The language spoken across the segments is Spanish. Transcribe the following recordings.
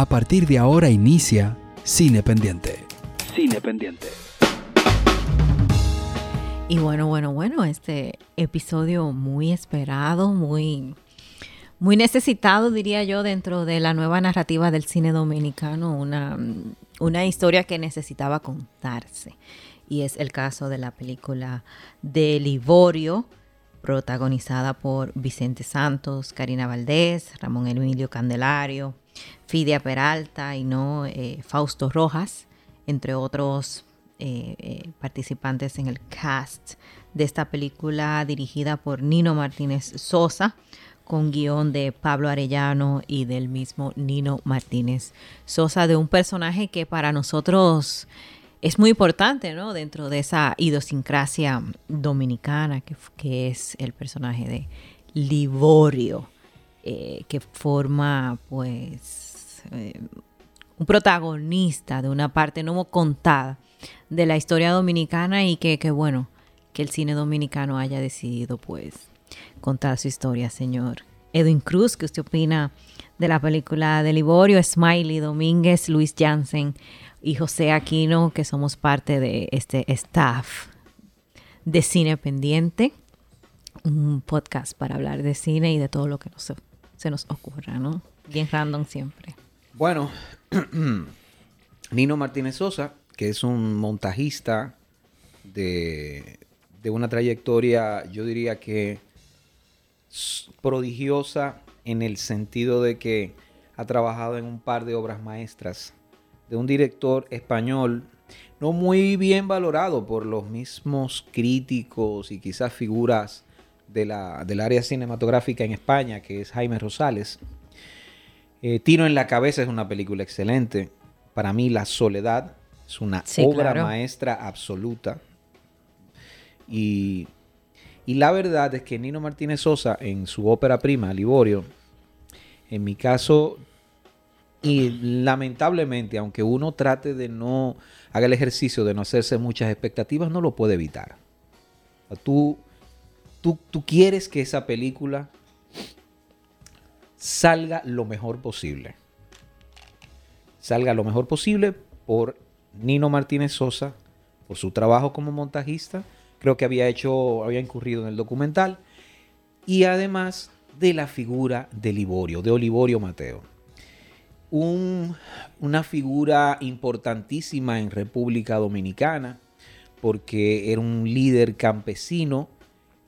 A partir de ahora inicia Cine Pendiente. Cine Pendiente. Y bueno, bueno, bueno, este episodio muy esperado, muy, muy necesitado, diría yo, dentro de la nueva narrativa del cine dominicano, una, una historia que necesitaba contarse. Y es el caso de la película de Liborio, protagonizada por Vicente Santos, Karina Valdés, Ramón Emilio Candelario, Fidia Peralta y no eh, Fausto Rojas, entre otros eh, eh, participantes en el cast de esta película dirigida por Nino Martínez Sosa, con guion de Pablo Arellano y del mismo Nino Martínez Sosa, de un personaje que para nosotros es muy importante, ¿no? Dentro de esa idiosincrasia dominicana que, que es el personaje de Liborio, que forma pues eh, un protagonista de una parte no contada de la historia dominicana y que, bueno, que el cine dominicano haya decidido pues contar su historia, señor. Edwin Cruz, ¿qué usted opina de la película de Liborio? Smiley Domínguez, Luis Jansen y José Aquino, que somos parte de este staff de Cine Pendiente, un podcast para hablar de cine y de todo lo que se nos ocurra, ¿no? Bien random siempre. Bueno, Nino Martínez Sosa, que es un montajista de, una trayectoria, yo diría que prodigiosa en el sentido de que ha trabajado en un par de obras maestras de un director español no muy bien valorado por los mismos críticos y quizás figuras de la, del área cinematográfica en España, que es Jaime Rosales. Eh, Tiro en la cabeza es una película excelente. Para mí La Soledad es una obra maestra absoluta. Y, la verdad es que Nino Martínez Sosa en su ópera prima, Liborio, en mi caso, y lamentablemente, aunque uno trate de no haga el ejercicio de no hacerse muchas expectativas, no lo puede evitar. tú, tú, quieres que esa película salga lo mejor posible. Salga lo mejor posible por Nino Martínez Sosa, por su trabajo como montajista. Creo que había hecho, había incurrido en el documental. Y además de la figura de Liborio, de Olivorio Mateo. una figura importantísima en República Dominicana, porque era un líder campesino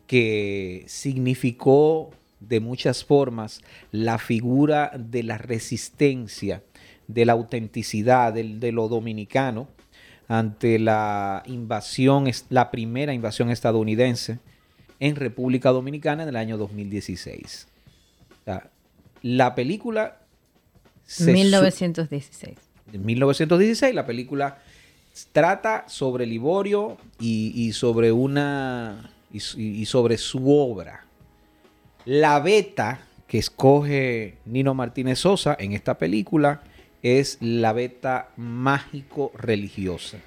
que significó de muchas formas la figura de la resistencia, de la autenticidad de, lo dominicano ante la invasión, la primera invasión estadounidense en República Dominicana en el año 2016. la película... 1916. En 1916 la película trata sobre Liborio y, sobre una... y sobre su obra la beta que escoge Nino Martínez Sosa en esta película es la beta mágico-religiosa.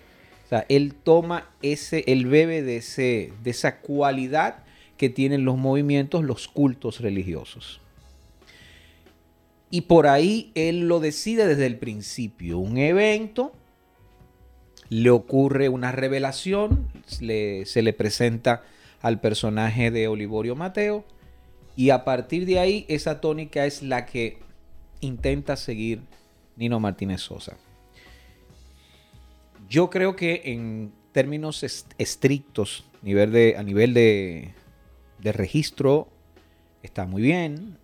O sea, él toma ese, él bebe de, ese, de esa cualidad que tienen los movimientos, los cultos religiosos. Y por ahí él lo decide desde el principio. Un evento, le ocurre una revelación, se le presenta al personaje de Olivorio Mateo y a partir de ahí, esa tónica es la que intenta seguir Nino Martínez Sosa. Yo creo que en términos estrictos, a nivel de, registro, está muy bien.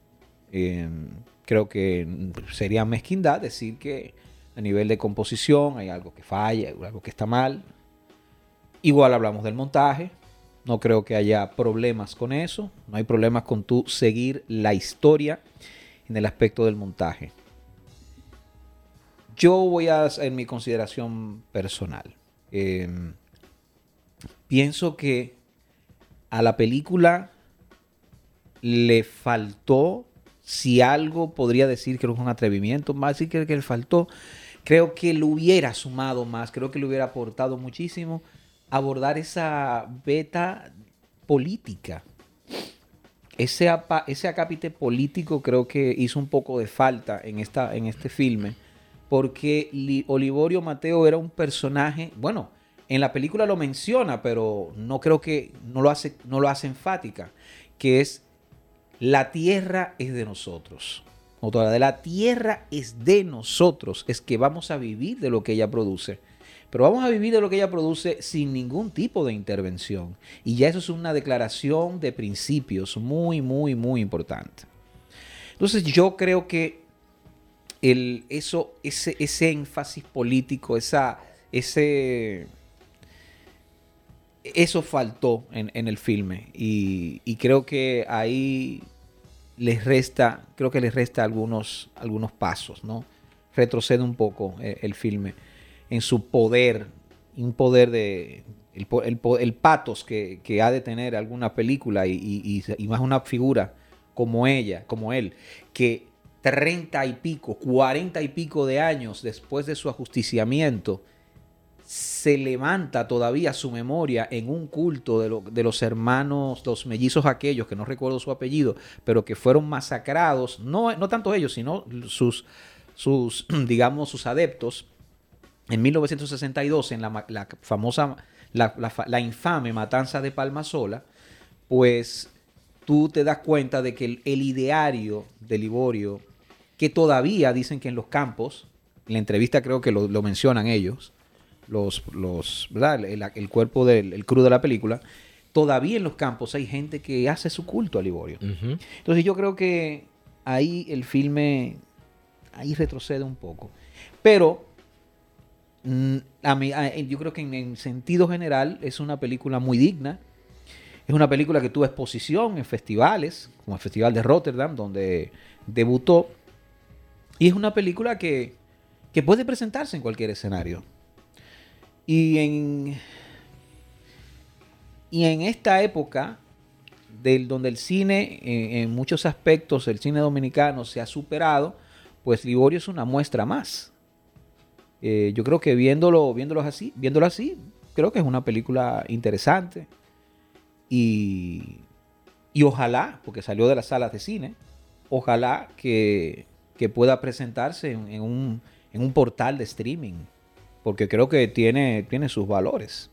Em, creo que sería mezquindad decir que a nivel de composición hay algo que falla, algo que está mal. Igual hablamos del montaje, no creo que haya problemas con eso. No hay problemas con tú seguir la historia en el aspecto del montaje. Yo voy a hacer mi consideración personal. Em, pienso que a la película le faltó, si algo podría decir que es un atrevimiento, más decir que le faltó, creo que le hubiera sumado más, creo que le hubiera aportado muchísimo abordar esa beta política. Ese, ese acápite político creo que hizo un poco de falta en, esta, en este filme, porque Olivorio Mateo era un personaje, bueno, en la película lo menciona, pero no creo que no lo hace, no lo hace enfática, que es la tierra es de nosotros. Otra de la tierra es de nosotros, es que vamos a vivir de lo que ella produce. Pero vamos a vivir de lo que ella produce sin ningún tipo de intervención. Y ya eso es una declaración de principios muy, muy, muy importante. Entonces yo creo que el, eso, ese, ese énfasis político, esa, ese, eso faltó en, el filme. Y, creo que ahí les resta, creo que les resta algunos, algunos pasos, ¿no? Retrocede un poco eh, el filme en su poder, un poder de, el, patos que, ha de tener alguna película y, más una figura como ella, como él, que treinta y pico, cuarenta y pico de años después de su ajusticiamiento, se levanta todavía su memoria en un culto de, de, los hermanos, los mellizos aquellos, que no recuerdo su apellido, pero que fueron masacrados, no, no tanto ellos, sino sus, sus, digamos, sus adeptos, en 1962, en la, famosa, la, infame matanza de Palmasola, pues tú te das cuenta de que el, ideario de Liborio, que todavía dicen que en los campos, en la entrevista creo que lo, mencionan ellos, los, los, El, cuerpo del el crew de la película, todavía en los campos hay gente que hace su culto a Liborio. Entonces yo creo que ahí el filme, ahí retrocede un poco. Pero a mí, yo creo que en, sentido general es una película muy digna. Es una película que tuvo exposición en festivales, como el Festival de Rotterdam, donde debutó. Y es una película que, puede presentarse en cualquier escenario. Y en, y en esta época, del, donde el cine, en muchos aspectos, el cine dominicano se ha superado, pues Liborio es una muestra más. Eh, yo creo que viéndolo, viéndolo así, viéndolo así, creo que es una película interesante. Y, y ojalá, porque salió de las salas de cine, ojalá que, pueda presentarse en, un, en, un, portal de streaming, porque creo que tiene, tiene sus valores.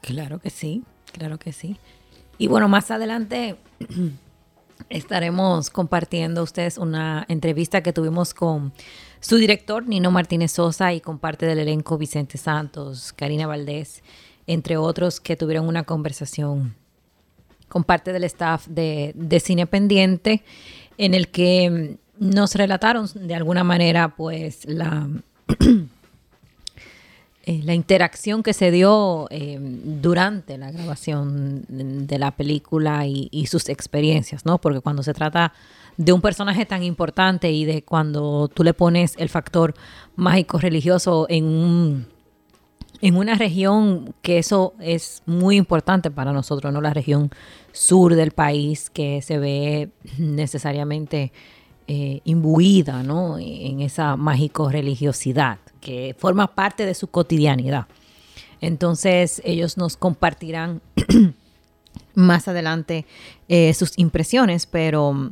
Claro que sí, claro que sí. Y bueno, más adelante estaremos compartiendo ustedes una entrevista que tuvimos con su director, Nino Martínez Sosa, y con parte del elenco Vicente Santos, Karina Valdés, entre otros, que tuvieron una conversación con parte del staff de, Cine Pendiente, en el que nos relataron de alguna manera, pues, la. Eh, la interacción que se dio eh, durante la grabación de la película y, sus experiencias, ¿no? Porque cuando se trata de un personaje tan importante y de cuando tú le pones el factor mágico religioso en un en una región que eso es muy importante para nosotros, ¿no? La región sur del país que se ve necesariamente eh, imbuida, ¿no? En esa mágico religiosidad que forma parte de su cotidianidad. Entonces ellos nos compartirán más adelante eh, sus impresiones, pero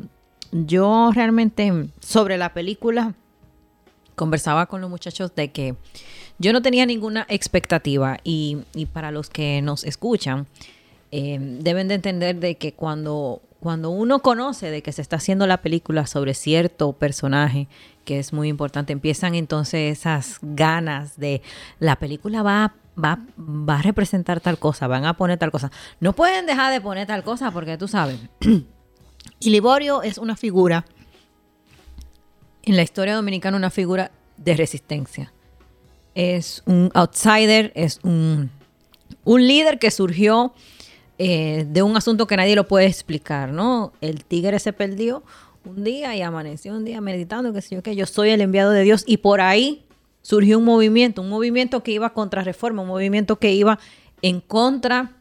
yo realmente sobre la película conversaba con los muchachos de que yo no tenía ninguna expectativa y, para los que nos escuchan eh, deben de entender de que cuando, cuando uno conoce de que se está haciendo la película sobre cierto personaje que es muy importante, empiezan entonces esas ganas de la película va Va, va, a representar tal cosa, van a poner tal cosa. No pueden dejar de poner tal cosa porque tú sabes, Y Liborio es una figura, en la historia dominicana, una figura de resistencia. Es un outsider, es un, un líder que surgió eh, de un asunto que nadie lo puede explicar, ¿no? El tigre se perdió un día y amaneció un día meditando que sé yo que yo soy el enviado de Dios y por ahí surgió un movimiento, un movimiento que iba contra reforma, un movimiento que iba en contra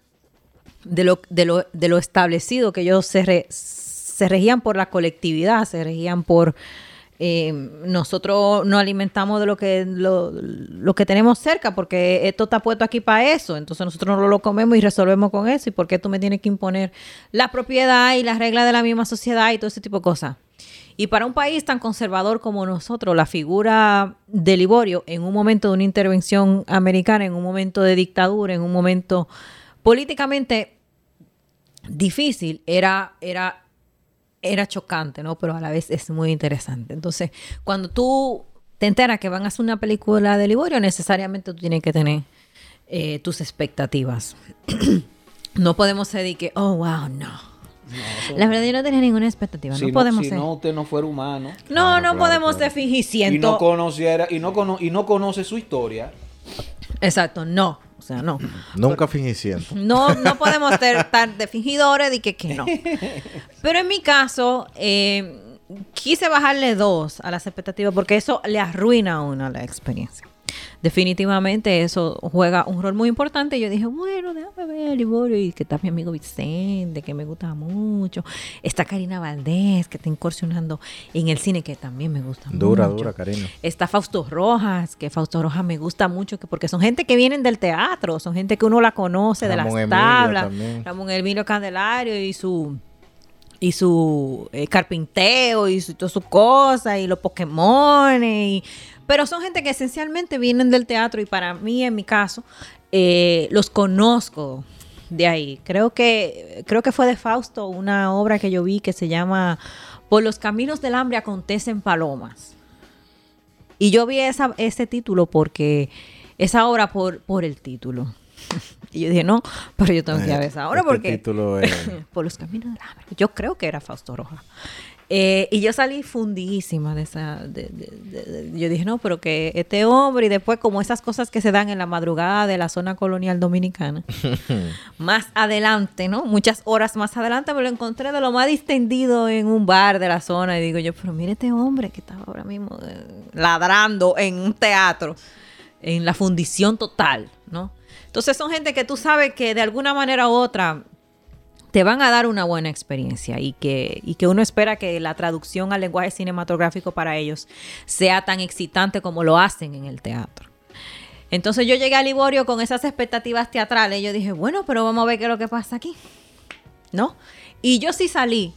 de lo, de lo, de lo establecido que ellos se, se regían por la colectividad, se regían por eh, nosotros nos alimentamos de lo que, lo, lo, que tenemos cerca, porque esto está puesto aquí para eso. Entonces nosotros no lo comemos y resolvemos con eso. ¿Y por qué tú me tienes que imponer la propiedad y las reglas de la misma sociedad y todo ese tipo de cosas? Y para un país tan conservador como nosotros, la figura de Liborio en un momento de una intervención americana, en un momento de dictadura, en un momento políticamente difícil, era, era era chocante, ¿no? Pero a la vez es muy interesante. Entonces, cuando tú te enteras que van a hacer una película de Liborio, necesariamente tú tienes que tener eh, tus expectativas. no podemos ser que, oh, wow, no. la verdad yo no tenía ninguna expectativa. no, podemos si no usted no fuera humano. No, no podemos ser fingir Y no conociera y no, y no conoce su historia. Exacto, no. O sea, no. Nunca fingí No, no podemos ser tan de fingidores de que, que no. Pero en mi caso, eh, quise bajarle dos a las expectativas porque eso le arruina a uno la experiencia definitivamente eso juega un rol muy importante. Y yo dije, bueno, déjame ver Liborio y que está mi amigo Vicente, que me gusta mucho. Está Karina Valdés, que está incursionando en el cine, que también me gusta mucho. Dura, dura, Karina. Está Fausto Rojas, que Fausto Rojas me gusta mucho, que porque son gente que vienen del teatro, son gente que uno la conoce de las tablas. Ramón Emilio Candelario y su y su eh, carpinteo y su, todas sus cosas y los Pokémon y pero son gente que esencialmente vienen del teatro y para mí, en mi caso, eh, los conozco de ahí. Creo que, creo que fue de Fausto una obra que yo vi que se llama Por los caminos del hambre acontecen palomas. Y yo vi esa, ese título porque esa obra por, por el título. Y yo dije, no, pero yo tengo que ver esa obra este porque... Título es... por los caminos del hambre. Yo creo que era Fausto Roja. Eh, y yo salí fundísima de esa. yo dije, no, pero que este hombre, y después, como esas cosas que se dan en la madrugada de la zona colonial dominicana, más adelante, ¿no? Muchas horas más adelante me lo encontré de lo más distendido en un bar de la zona. Y digo yo, pero mire este hombre que estaba ahora mismo eh, ladrando en un teatro, en la fundición total, ¿no? Entonces son gente que tú sabes que de alguna manera u otra te van a dar una buena experiencia y que, y que uno espera que la traducción al lenguaje cinematográfico para ellos sea tan excitante como lo hacen en el teatro. Entonces yo llegué a Liborio con esas expectativas teatrales yo dije, bueno, pero vamos a ver qué es lo que pasa aquí. ¿No? Y yo sí salí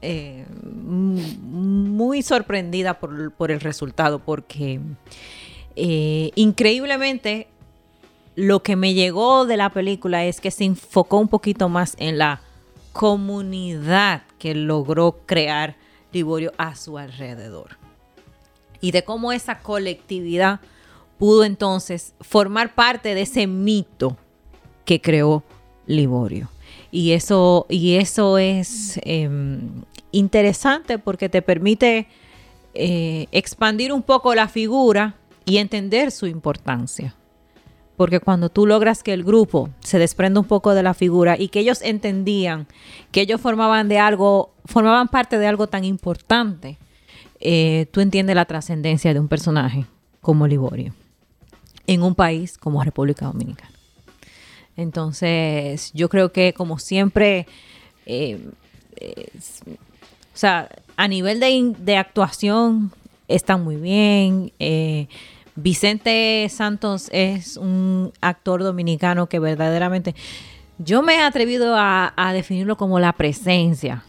eh, muy sorprendida por, el resultado porque eh, increíblemente lo que me llegó de la película es que se enfocó un poquito más en la comunidad que logró crear Liborio a su alrededor. Y de cómo esa colectividad pudo entonces formar parte de ese mito que creó Liborio. Y eso, y eso es em, interesante porque te permite eh, expandir un poco la figura y entender su importancia. Porque cuando tú logras que el grupo se desprenda un poco de la figura y que ellos entendían que ellos formaban de algo, formaban parte de algo tan importante, eh, tú entiendes la trascendencia de un personaje como Liborio en un país como República Dominicana. Entonces, yo creo que como siempre, eh, o sea, a nivel de, actuación están muy bien. Eh, Vicente Santos es un actor dominicano que verdaderamente yo me he atrevido a, definirlo como la presencia.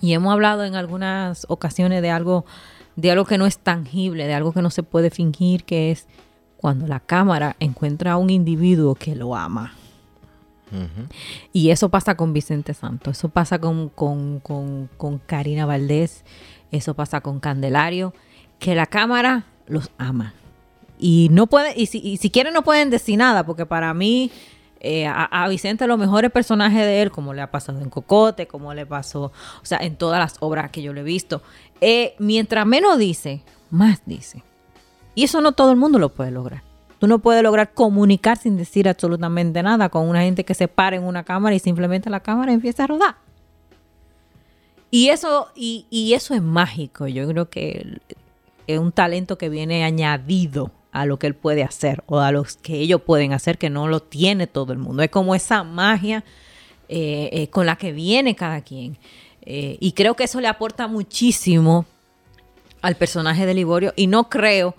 Y hemos hablado en algunas ocasiones de algo, de algo que no es tangible, de algo que no se puede fingir, que es cuando la cámara encuentra a un individuo que lo ama. Y eso pasa con Vicente Santos, eso pasa con, con, con Karina Valdés, eso pasa con Candelario, que la cámara los ama. Y no puede, y si, y si quieren no pueden decir nada, porque para mí, eh, a, Vicente los mejores personajes de él, como le ha pasado en Cocote, como le pasó, o sea, en todas las obras que yo le he visto, eh, mientras menos dice, más dice. Y eso no todo el mundo lo puede lograr. Tú no puedes lograr comunicar sin decir absolutamente nada con una gente que se para en una cámara y simplemente la cámara empieza a rodar. Y eso, y, y eso es mágico. Yo creo que es un talento que viene añadido a lo que él puede hacer o a los que ellos pueden hacer que no lo tiene todo el mundo. Es como esa magia eh, eh, con la que viene cada quien. Eh, y creo que eso le aporta muchísimo al personaje de Liborio y no creo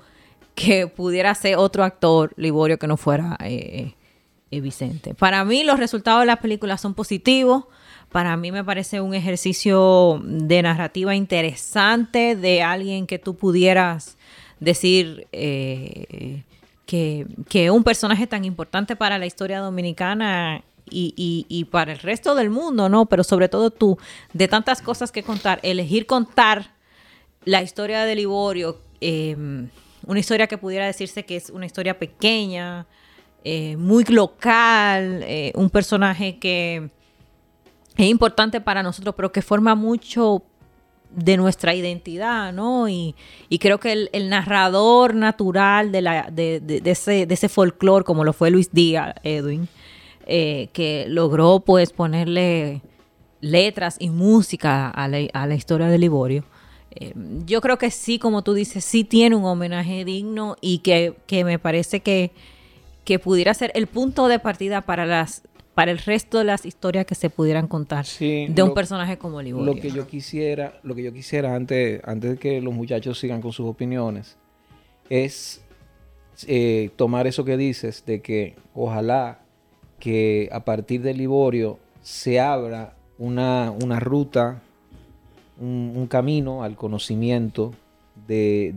que pudiera ser otro actor Liborio que no fuera Vicente. Para mí los resultados de la película son positivos. Para mí me parece un ejercicio de narrativa interesante de alguien que tú pudieras decir eh, que, que un personaje tan importante para la historia dominicana y, para el resto del mundo, ¿no? Pero sobre todo tú, de tantas cosas que contar, elegir contar la historia de Liborio, em, una historia que pudiera decirse que es una historia pequeña, eh, muy local, eh, un personaje que es importante para nosotros, pero que forma mucho de nuestra identidad, ¿no? Y, creo que el, narrador natural de, la, de, de, ese, de ese folclore, como lo fue Luis Díaz, Edwin, eh, que logró pues ponerle letras y música a la, historia de Liborio. Eh, yo creo que sí, como tú dices, sí tiene un homenaje digno y que, me parece que, que pudiera ser el punto de partida para las para el resto de las historias que se pudieran contar de un personaje como Liborio. Lo que yo quisiera, lo que yo quisiera antes, antes de que los muchachos sigan con sus opiniones, es eh, tomar eso que dices de que ojalá que a partir de Liborio se abra una, ruta, un, camino al conocimiento de,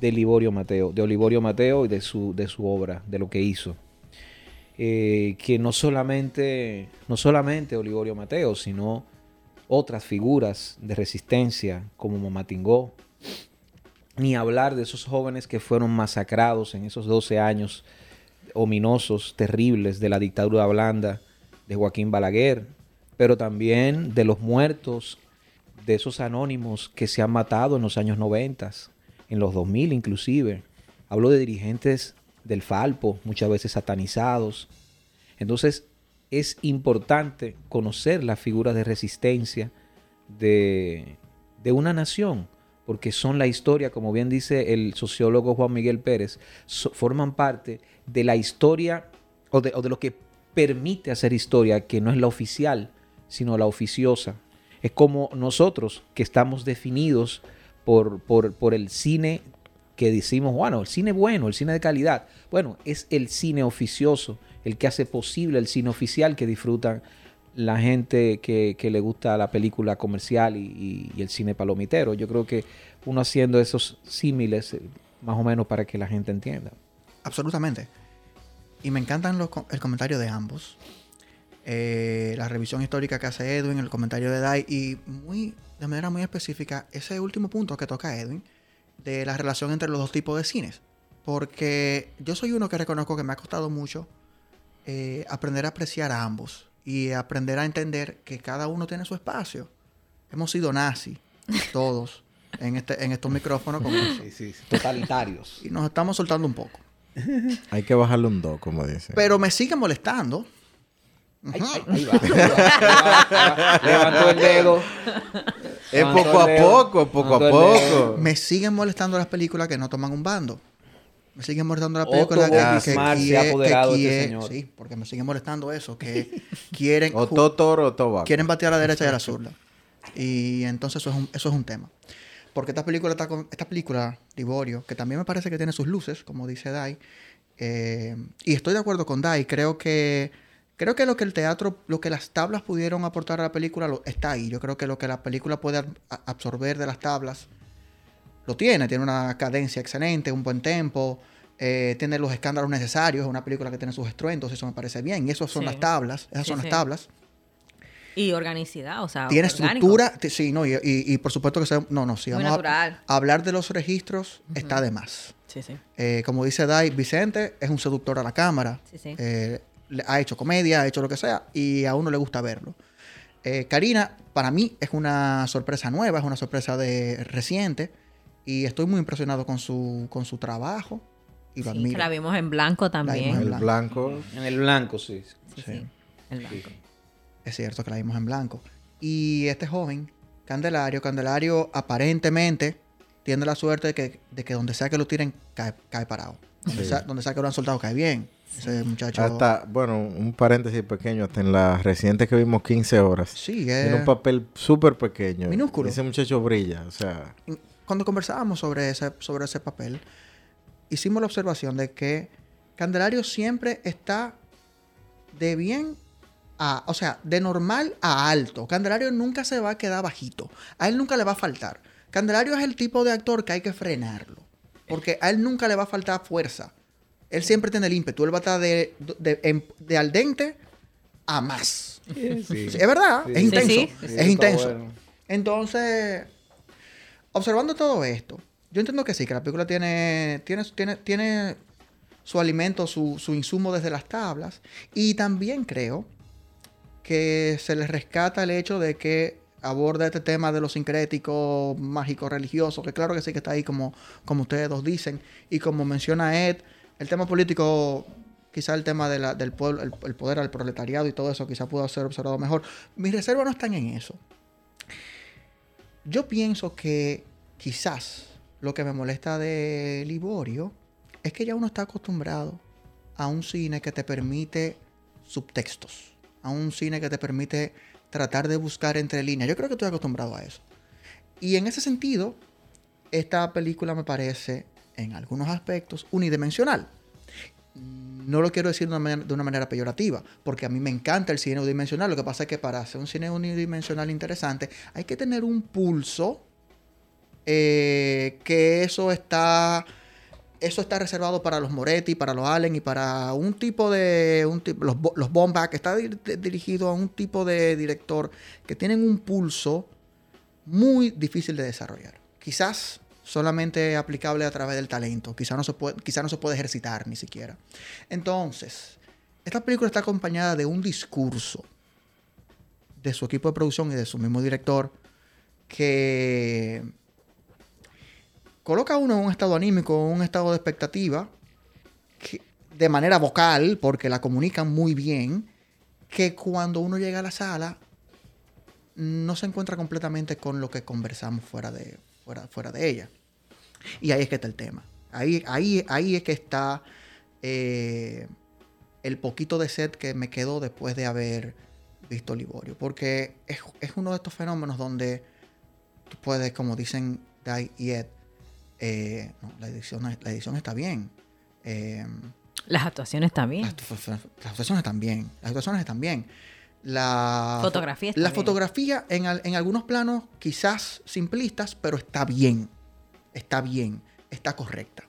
de, Liborio Mateo, de Olivorio Mateo y de su, de su obra, de lo que hizo. Eh, que no solamente, no solamente Olivorio Mateo, sino otras figuras de resistencia como Momatingó, ni hablar de esos jóvenes que fueron masacrados en esos 12 años ominosos, terribles de la dictadura blanda de Joaquín Balaguer, pero también de los muertos, de esos anónimos que se han matado en los años 90, en los 2000 inclusive. Hablo de dirigentes del Falpo, muchas veces satanizados. Entonces es importante conocer las figuras de resistencia de, de una nación, porque son la historia, como bien dice el sociólogo Juan Miguel Pérez, forman parte de la historia o de, lo que permite hacer historia, que no es la oficial, sino la oficiosa. Es como nosotros que estamos definidos por, por, el cine que decimos, bueno, el cine bueno, el cine de calidad. Bueno, es el cine oficioso, el que hace posible el cine oficial que disfrutan la gente que, le gusta la película comercial y, y, el cine palomitero. Yo creo que uno haciendo esos símiles, eh, más o menos para que la gente entienda. Absolutamente. Y me encantan los, el comentario de ambos. Eh, la revisión histórica que hace Edwin, el comentario de Dai y muy, de manera muy específica ese último punto que toca Edwin de la relación entre los dos tipos de cines. Porque yo soy uno que reconozco que me ha costado mucho eh, aprender a apreciar a ambos y aprender a entender que cada uno tiene su espacio. Hemos sido nazis, todos, en, este, en estos micrófonos como totalitarios. Y nos estamos soltando un poco. Hay que bajarle un 2, como dice. Pero me sigue molestando. Ahí, va, Levantó el dedo. Es poco a poco, poco a poco. Me siguen molestando las películas que no toman un bando. Me siguen molestando las películas que, que, Sí, porque me siguen molestando eso, que quieren... o toro o Quieren batear a la derecha y a la zurda. Y entonces eso es un, eso es un tema. Porque esta película, está con, esta película, Liborio, que también me parece que tiene sus luces, como dice Dai, eh, y estoy de acuerdo con Dai, creo que, creo que lo que el teatro, lo que las tablas pudieron aportar a la película está ahí. Yo creo que lo que la película puede absorber de las tablas lo tiene, tiene una cadencia excelente, un buen tempo, eh, tiene los escándalos necesarios, es una película que tiene sus estruendos, eso me parece bien, y eso son las tablas, esas son las tablas. Y organicidad, o sea. Tiene estructura, sí, no, y, por supuesto que sea, no, no, si vamos a, hablar de los registros, está de más. Sí, sí. Eh, como dice Dai, Vicente es un seductor a la cámara. Sí, sí. Eh, ha hecho comedia, ha hecho lo que sea, y a uno le gusta verlo. Eh, Karina, para mí, es una sorpresa nueva, es una sorpresa de reciente, y estoy muy impresionado con su, con su trabajo. Y lo La vimos en blanco también. En el blanco. En el blanco, sí. Sí, sí. El blanco. Es cierto que la vimos en blanco. Y este joven, Candelario, Candelario aparentemente tiene la suerte de que, de que donde sea que lo tiren, cae, parado. Donde, sea, que lo han soltado, cae bien. Ese muchacho. Hasta, bueno, un paréntesis pequeño, hasta en la reciente que vimos 15 horas. Sí, Tiene un papel súper pequeño. Minúsculo. Ese muchacho brilla, o sea... cuando conversábamos sobre ese, sobre ese papel, hicimos la observación de que Candelario siempre está de bien a, o sea, de normal a alto. Candelario nunca se va a quedar bajito. A él nunca le va a faltar. Candelario es el tipo de actor que hay que frenarlo. Porque a él nunca le va a faltar fuerza. Él siempre tiene el ímpetu. Él va a estar de, de, de al dente a más. Sí. Es verdad, Sí. es intenso. Sí. Es intenso. bueno. Entonces, observando todo esto, yo entiendo que sí, que la película tiene, tiene, tiene, tiene su alimento, su, su insumo desde las tablas. Y también creo que se les rescata el hecho de que aborda este tema de lo sincrético, mágico, religioso, que claro que sí que está ahí como, como ustedes dos dicen. Y como menciona Ed, el tema político, quizá el tema del pueblo, el, el poder al proletariado y todo eso, quizá pudo ser observado mejor. Mis reservas no están en eso. Yo pienso que quizás lo que me molesta de Liborio es que ya uno está acostumbrado a un cine que te permite subtextos, a un cine que te permite tratar de buscar entre líneas. Yo creo que estoy acostumbrado a eso. Y en ese sentido, esta película me parece, en algunos aspectos, unidimensional. No lo quiero decir de una, manera, peyorativa, porque a mí me encanta el cine unidimensional. Lo que pasa es que para hacer un cine unidimensional interesante hay que tener un pulso eh, que eso está eso está reservado para los Moretti, para los Allen y para un tipo de un tipo, los, los Bomba que está di- di- dirigido a un tipo de director que tienen un pulso muy difícil de desarrollar. Quizás solamente aplicable a través del talento, quizás no se puede, quizás no se puede ejercitar ni siquiera. Entonces, esta película está acompañada de un discurso de su equipo de producción y de su mismo director que coloca a uno en un estado anímico, en un estado de expectativa, que- de manera vocal, porque la comunican muy bien, que cuando uno llega a la sala no se encuentra completamente con lo que conversamos fuera de, fuera, fuera de ella. Y ahí es que está el tema. Ahí, ahí, ahí es que está eh, el poquito de sed que me quedó después de haber visto Liborio. Porque es, es uno de estos fenómenos donde tú puedes, como dicen Dai y Ed, eh, no, la, edición, la edición está bien. Eh, Las actuaciones también. las, las actuaciones están bien. Las actuaciones están bien. La Fotografía está La bien. fotografía en, en algunos planos quizás simplistas, pero está bien. Está bien. Está correcta.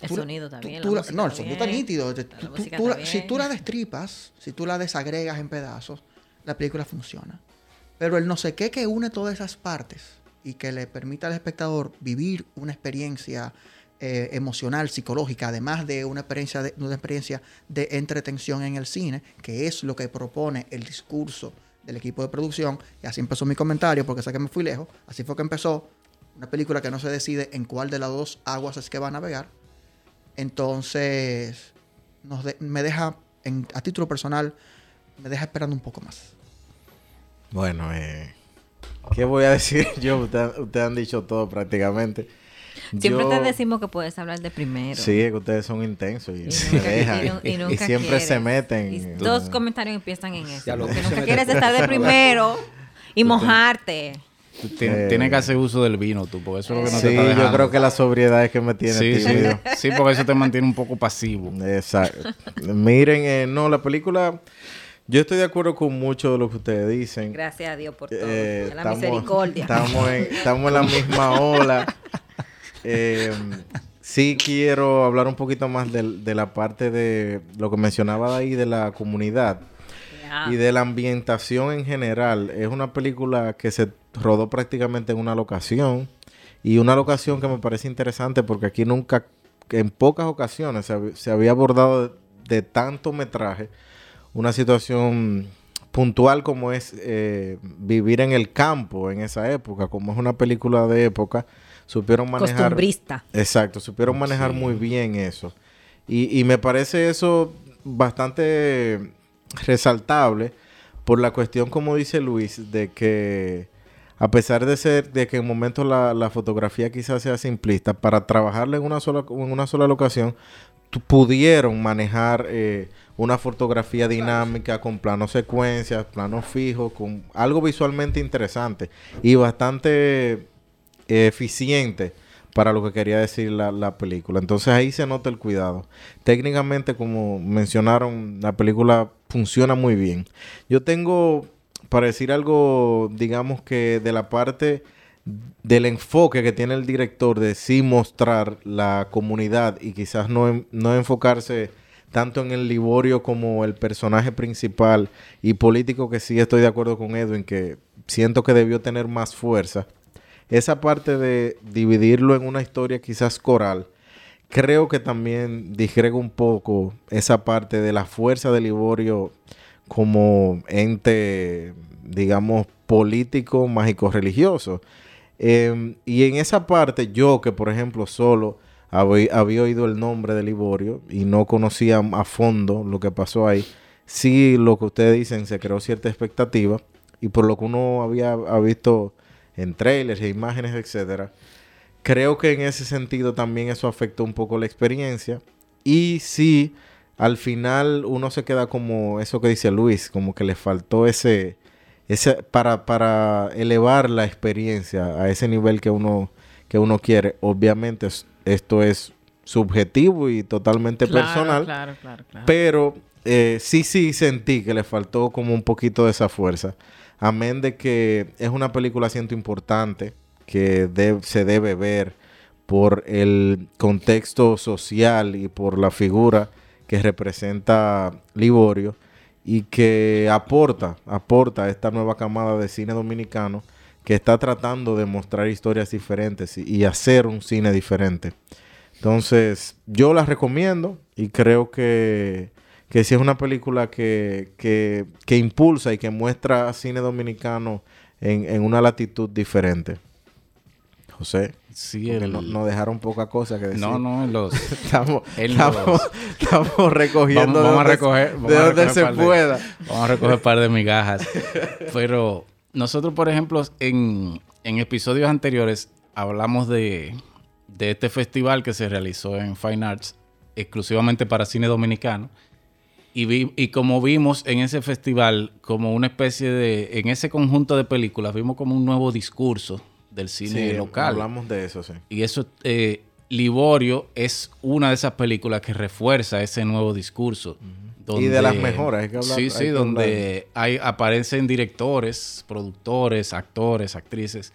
El Tú sonido también. tú la no, el sonido está nítido. La la- si tú la destripas, si tú la desagregas en pedazos, la película funciona. Pero el no sé qué que une todas esas partes y que le permita al espectador vivir una experiencia eh, emocional, psicológica, además de una experiencia de, una experiencia de entretención en el cine, que es lo que propone el discurso del equipo de producción. Y así empezó mi comentario, porque sé que me fui lejos. Así fue que empezó una película que no se decide en cuál de las dos aguas es que va a navegar. Entonces, nos de- me deja, en- a título personal, me deja esperando un poco más. Bueno, eh, ¿qué voy a decir yo? Ustedes han dicho todo prácticamente. Siempre Yo- te decimos que puedes hablar de primero. Sí, es que ustedes son intensos y, nunca- dejan. y Y, siempre quieres. se meten. Y dos comentarios empiezan en eso. Se nunca quieres estar de primero y mojarte. Tú tienes, Eh. tienes que hacer uso del vino tú, porque eso es lo que no Sí, te está yo creo que la sobriedad es que me tiene sí, sí, tímido. sí, porque eso te mantiene un poco pasivo. Exacto. Miren, eh, no, la película... Yo estoy de acuerdo con mucho de lo que ustedes dicen. Gracias a Dios por todo. Eh, a la misericordia. Estamos en, estamos en la misma ola. Eh, sí quiero hablar un poquito más de, la parte de lo que mencionaba ahí de la comunidad y de la ambientación en general. Es una película que se rodó prácticamente en una locación y una locación que me parece interesante porque aquí nunca, que en pocas ocasiones se, hab- se había abordado de, de tanto metraje una situación puntual como es eh, vivir en el campo en esa época, como es una película de época, supieron manejar... Costumbrista. Exacto, supieron manejar muy bien eso. Y, y me parece eso bastante resaltable por la cuestión, como dice Luis, de que a pesar de ser, de que en momentos la, la fotografía quizás sea simplista, para trabajarla en una sola, en una sola locación, pudieron manejar eh, una fotografía dinámica con planos secuencias, planos fijos, con algo visualmente interesante y bastante eh, eficiente para lo que quería decir la, la película. Entonces ahí se nota el cuidado. Técnicamente, como mencionaron, la película funciona muy bien. Yo tengo, para decir algo, digamos que de la parte del enfoque que tiene el director de sí mostrar la comunidad y quizás no, no enfocarse tanto en el Liborio como el personaje principal y político que sí estoy de acuerdo con Edwin que siento que debió tener más fuerza. Esa parte de dividirlo en una historia quizás coral, creo que también disgrega un poco esa parte de la fuerza de Liborio como ente, digamos, político, mágico, religioso. Eh, y en esa parte, yo que por ejemplo solo habí- había oído el nombre de Liborio y no conocía a fondo lo que pasó ahí, sí lo que ustedes dicen se creó cierta expectativa y por lo que uno había ha visto en trailers e imágenes, etcétera, creo que en ese sentido también eso afectó un poco la experiencia y sí al final uno se queda como eso que dice Luis, como que le faltó ese ese, para, para elevar la experiencia a ese nivel que uno, que uno quiere. Obviamente es- esto es subjetivo y totalmente personal, Claro, claro, claro. pero eh, sí, sí sentí que le faltó como un poquito de esa fuerza. Amén de que es una película, siento, importante, que de- se debe ver por el contexto social y por la figura que representa Liborio y que aporta, aporta a esta nueva camada de cine dominicano que está tratando de mostrar historias diferentes y, y hacer un cine diferente. Entonces, yo la recomiendo y creo que, que sí es una película que, que, que impulsa y que muestra cine dominicano en, en una latitud diferente. José, Sí, no, nos dejaron poca cosa que decir. No, no, los... Estamos, en estamos, los- estamos recogiendo Vamos- vamos a de donde, recoger- vamos de a donde se de- pueda. Vamos a recoger un par de migajas. Pero nosotros, por ejemplo, en, en episodios anteriores hablamos de, de este festival que se realizó en Fine Arts exclusivamente para cine dominicano. Y, vi- y como vimos en ese festival, como una especie de, en ese conjunto de películas, vimos como un nuevo discurso del cine Sí, local. Hablamos de eso, sí. Y eso, eh, Liborio es una de esas películas que refuerza ese nuevo discurso. Y de las mejores, hay que hablar- Sí, sí, donde hay, aparecen directores, productores, actores, actrices,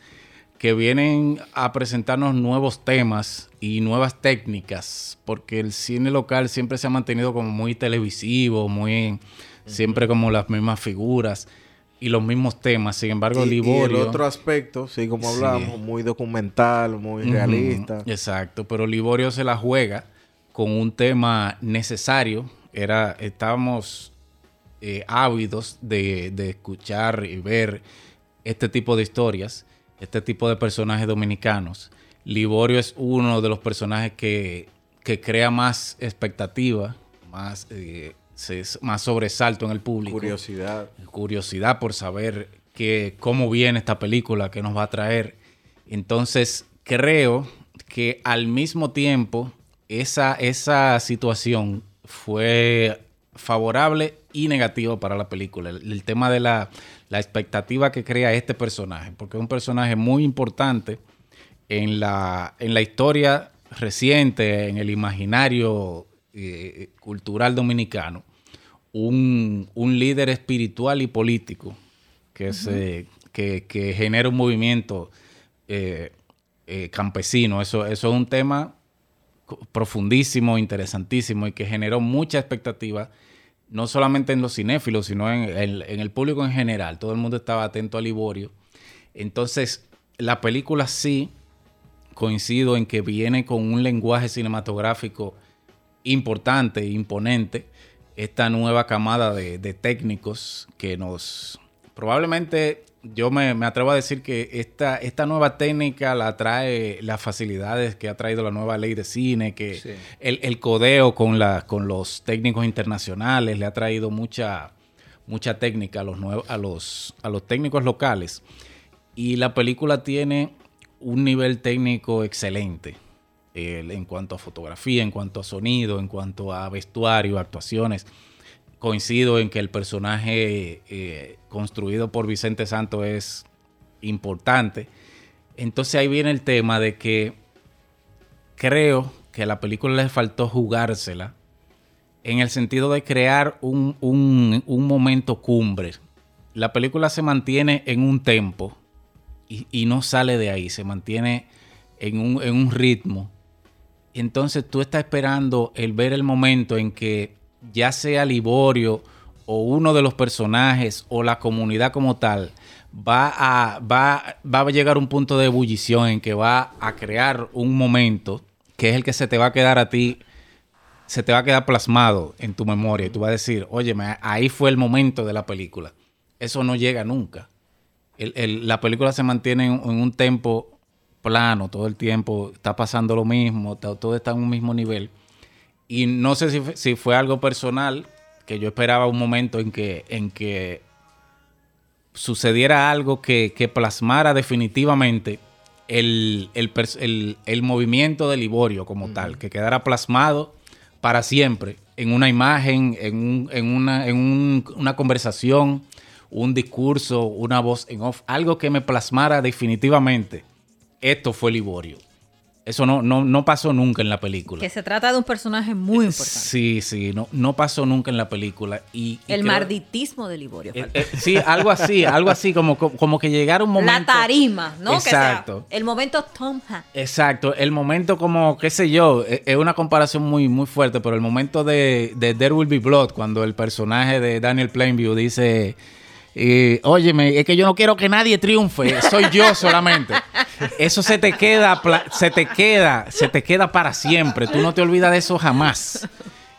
que vienen a presentarnos nuevos temas y nuevas técnicas, porque el cine local siempre se ha mantenido como muy televisivo, muy siempre como las mismas figuras y los mismos temas. Sin embargo, Y, y Liborio... el otro aspecto, sí, como Sí. hablamos, muy documental, muy realista. Exacto, pero Liborio se la juega con un tema necesario. Era, estábamos eh, ávidos de, de escuchar y ver este tipo de historias, este tipo de personajes dominicanos. Liborio es uno de los personajes que, que crea más expectativa, más, eh, se- más sobresalto en el público Curiosidad. curiosidad por saber que, cómo viene esta película, qué nos va a traer. Entonces, creo que al mismo tiempo esa, esa situación fue favorable y negativa para la película. El, el tema de la, la expectativa que crea este personaje, porque es un personaje muy importante en la, en la historia reciente, en el imaginario eh, cultural dominicano un, un líder espiritual y político que, se, que, que genera un movimiento eh, eh, campesino. Eso, eso es un tema profundísimo, interesantísimo y que generó mucha expectativa, no solamente en los cinéfilos, sino en, el- en el público en general. Todo el mundo estaba atento a Liborio. Entonces, la película sí coincido en que viene con un lenguaje cinematográfico importante e imponente. Esta nueva camada de, de técnicos que nos... Probablemente yo me, me atrevo a decir que esta, esta nueva técnica la trae las facilidades que ha traído la nueva ley de cine, que Sí. el, el codeo con, la, con los técnicos internacionales le ha traído mucha, mucha técnica a los, nuevos, a, los, a los técnicos locales. Y la película tiene un nivel técnico excelente. En cuanto a fotografía, en cuanto a sonido, en cuanto a vestuario, actuaciones. Coincido en que el personaje eh, construido por Vicente Santo es importante. Entonces ahí viene el tema de que creo que a la película le faltó jugársela en el sentido de crear un, un- un momento cumbre. La película se mantiene en un tempo y, y no sale de ahí, se mantiene en un, en un ritmo. Entonces tú estás esperando el ver el momento en que ya sea Liborio o uno de los personajes o la comunidad como tal va a, va, va a llegar un punto de ebullición en que va a crear un momento que es el que se te va a quedar a ti se te va a quedar plasmado en tu memoria y tú vas a decir, oye, ahí fue el momento de la película. Eso no llega nunca. La película se mantiene en, un tempo plano todo el tiempo, está pasando lo mismo, todo está en un mismo nivel. Y no sé si, fue- si fue algo personal, que yo esperaba un momento en que, en que sucediera algo que, que plasmara definitivamente el, el el- el movimiento de Liborio como tal, que quedara plasmado para siempre en una imagen, en, un- en una, en un- una conversación, un discurso, una voz en off, algo que me plasmara definitivamente. Esto fue Liborio. Eso no, no, no pasó nunca en la película. Que se trata de un personaje muy importante. Sí, sí, no, no pasó nunca en la película. Y, y El creo- marditismo de Liborio. eh, eh, sí, algo así, algo así, como, como, que llegara un momento. La tarima, ¿no? Exacto. Que sea el momento Tom Hanks. Exacto, el momento como, qué sé yo, es una comparación muy, muy fuerte, pero el momento de, de There Will Be Blood, cuando el personaje de Daniel Plainview dice, eh, óyeme, es que yo no quiero que nadie triunfe, soy yo solamente. Eso se te queda, se te queda, se te queda para siempre, tú no te olvidas de eso jamás.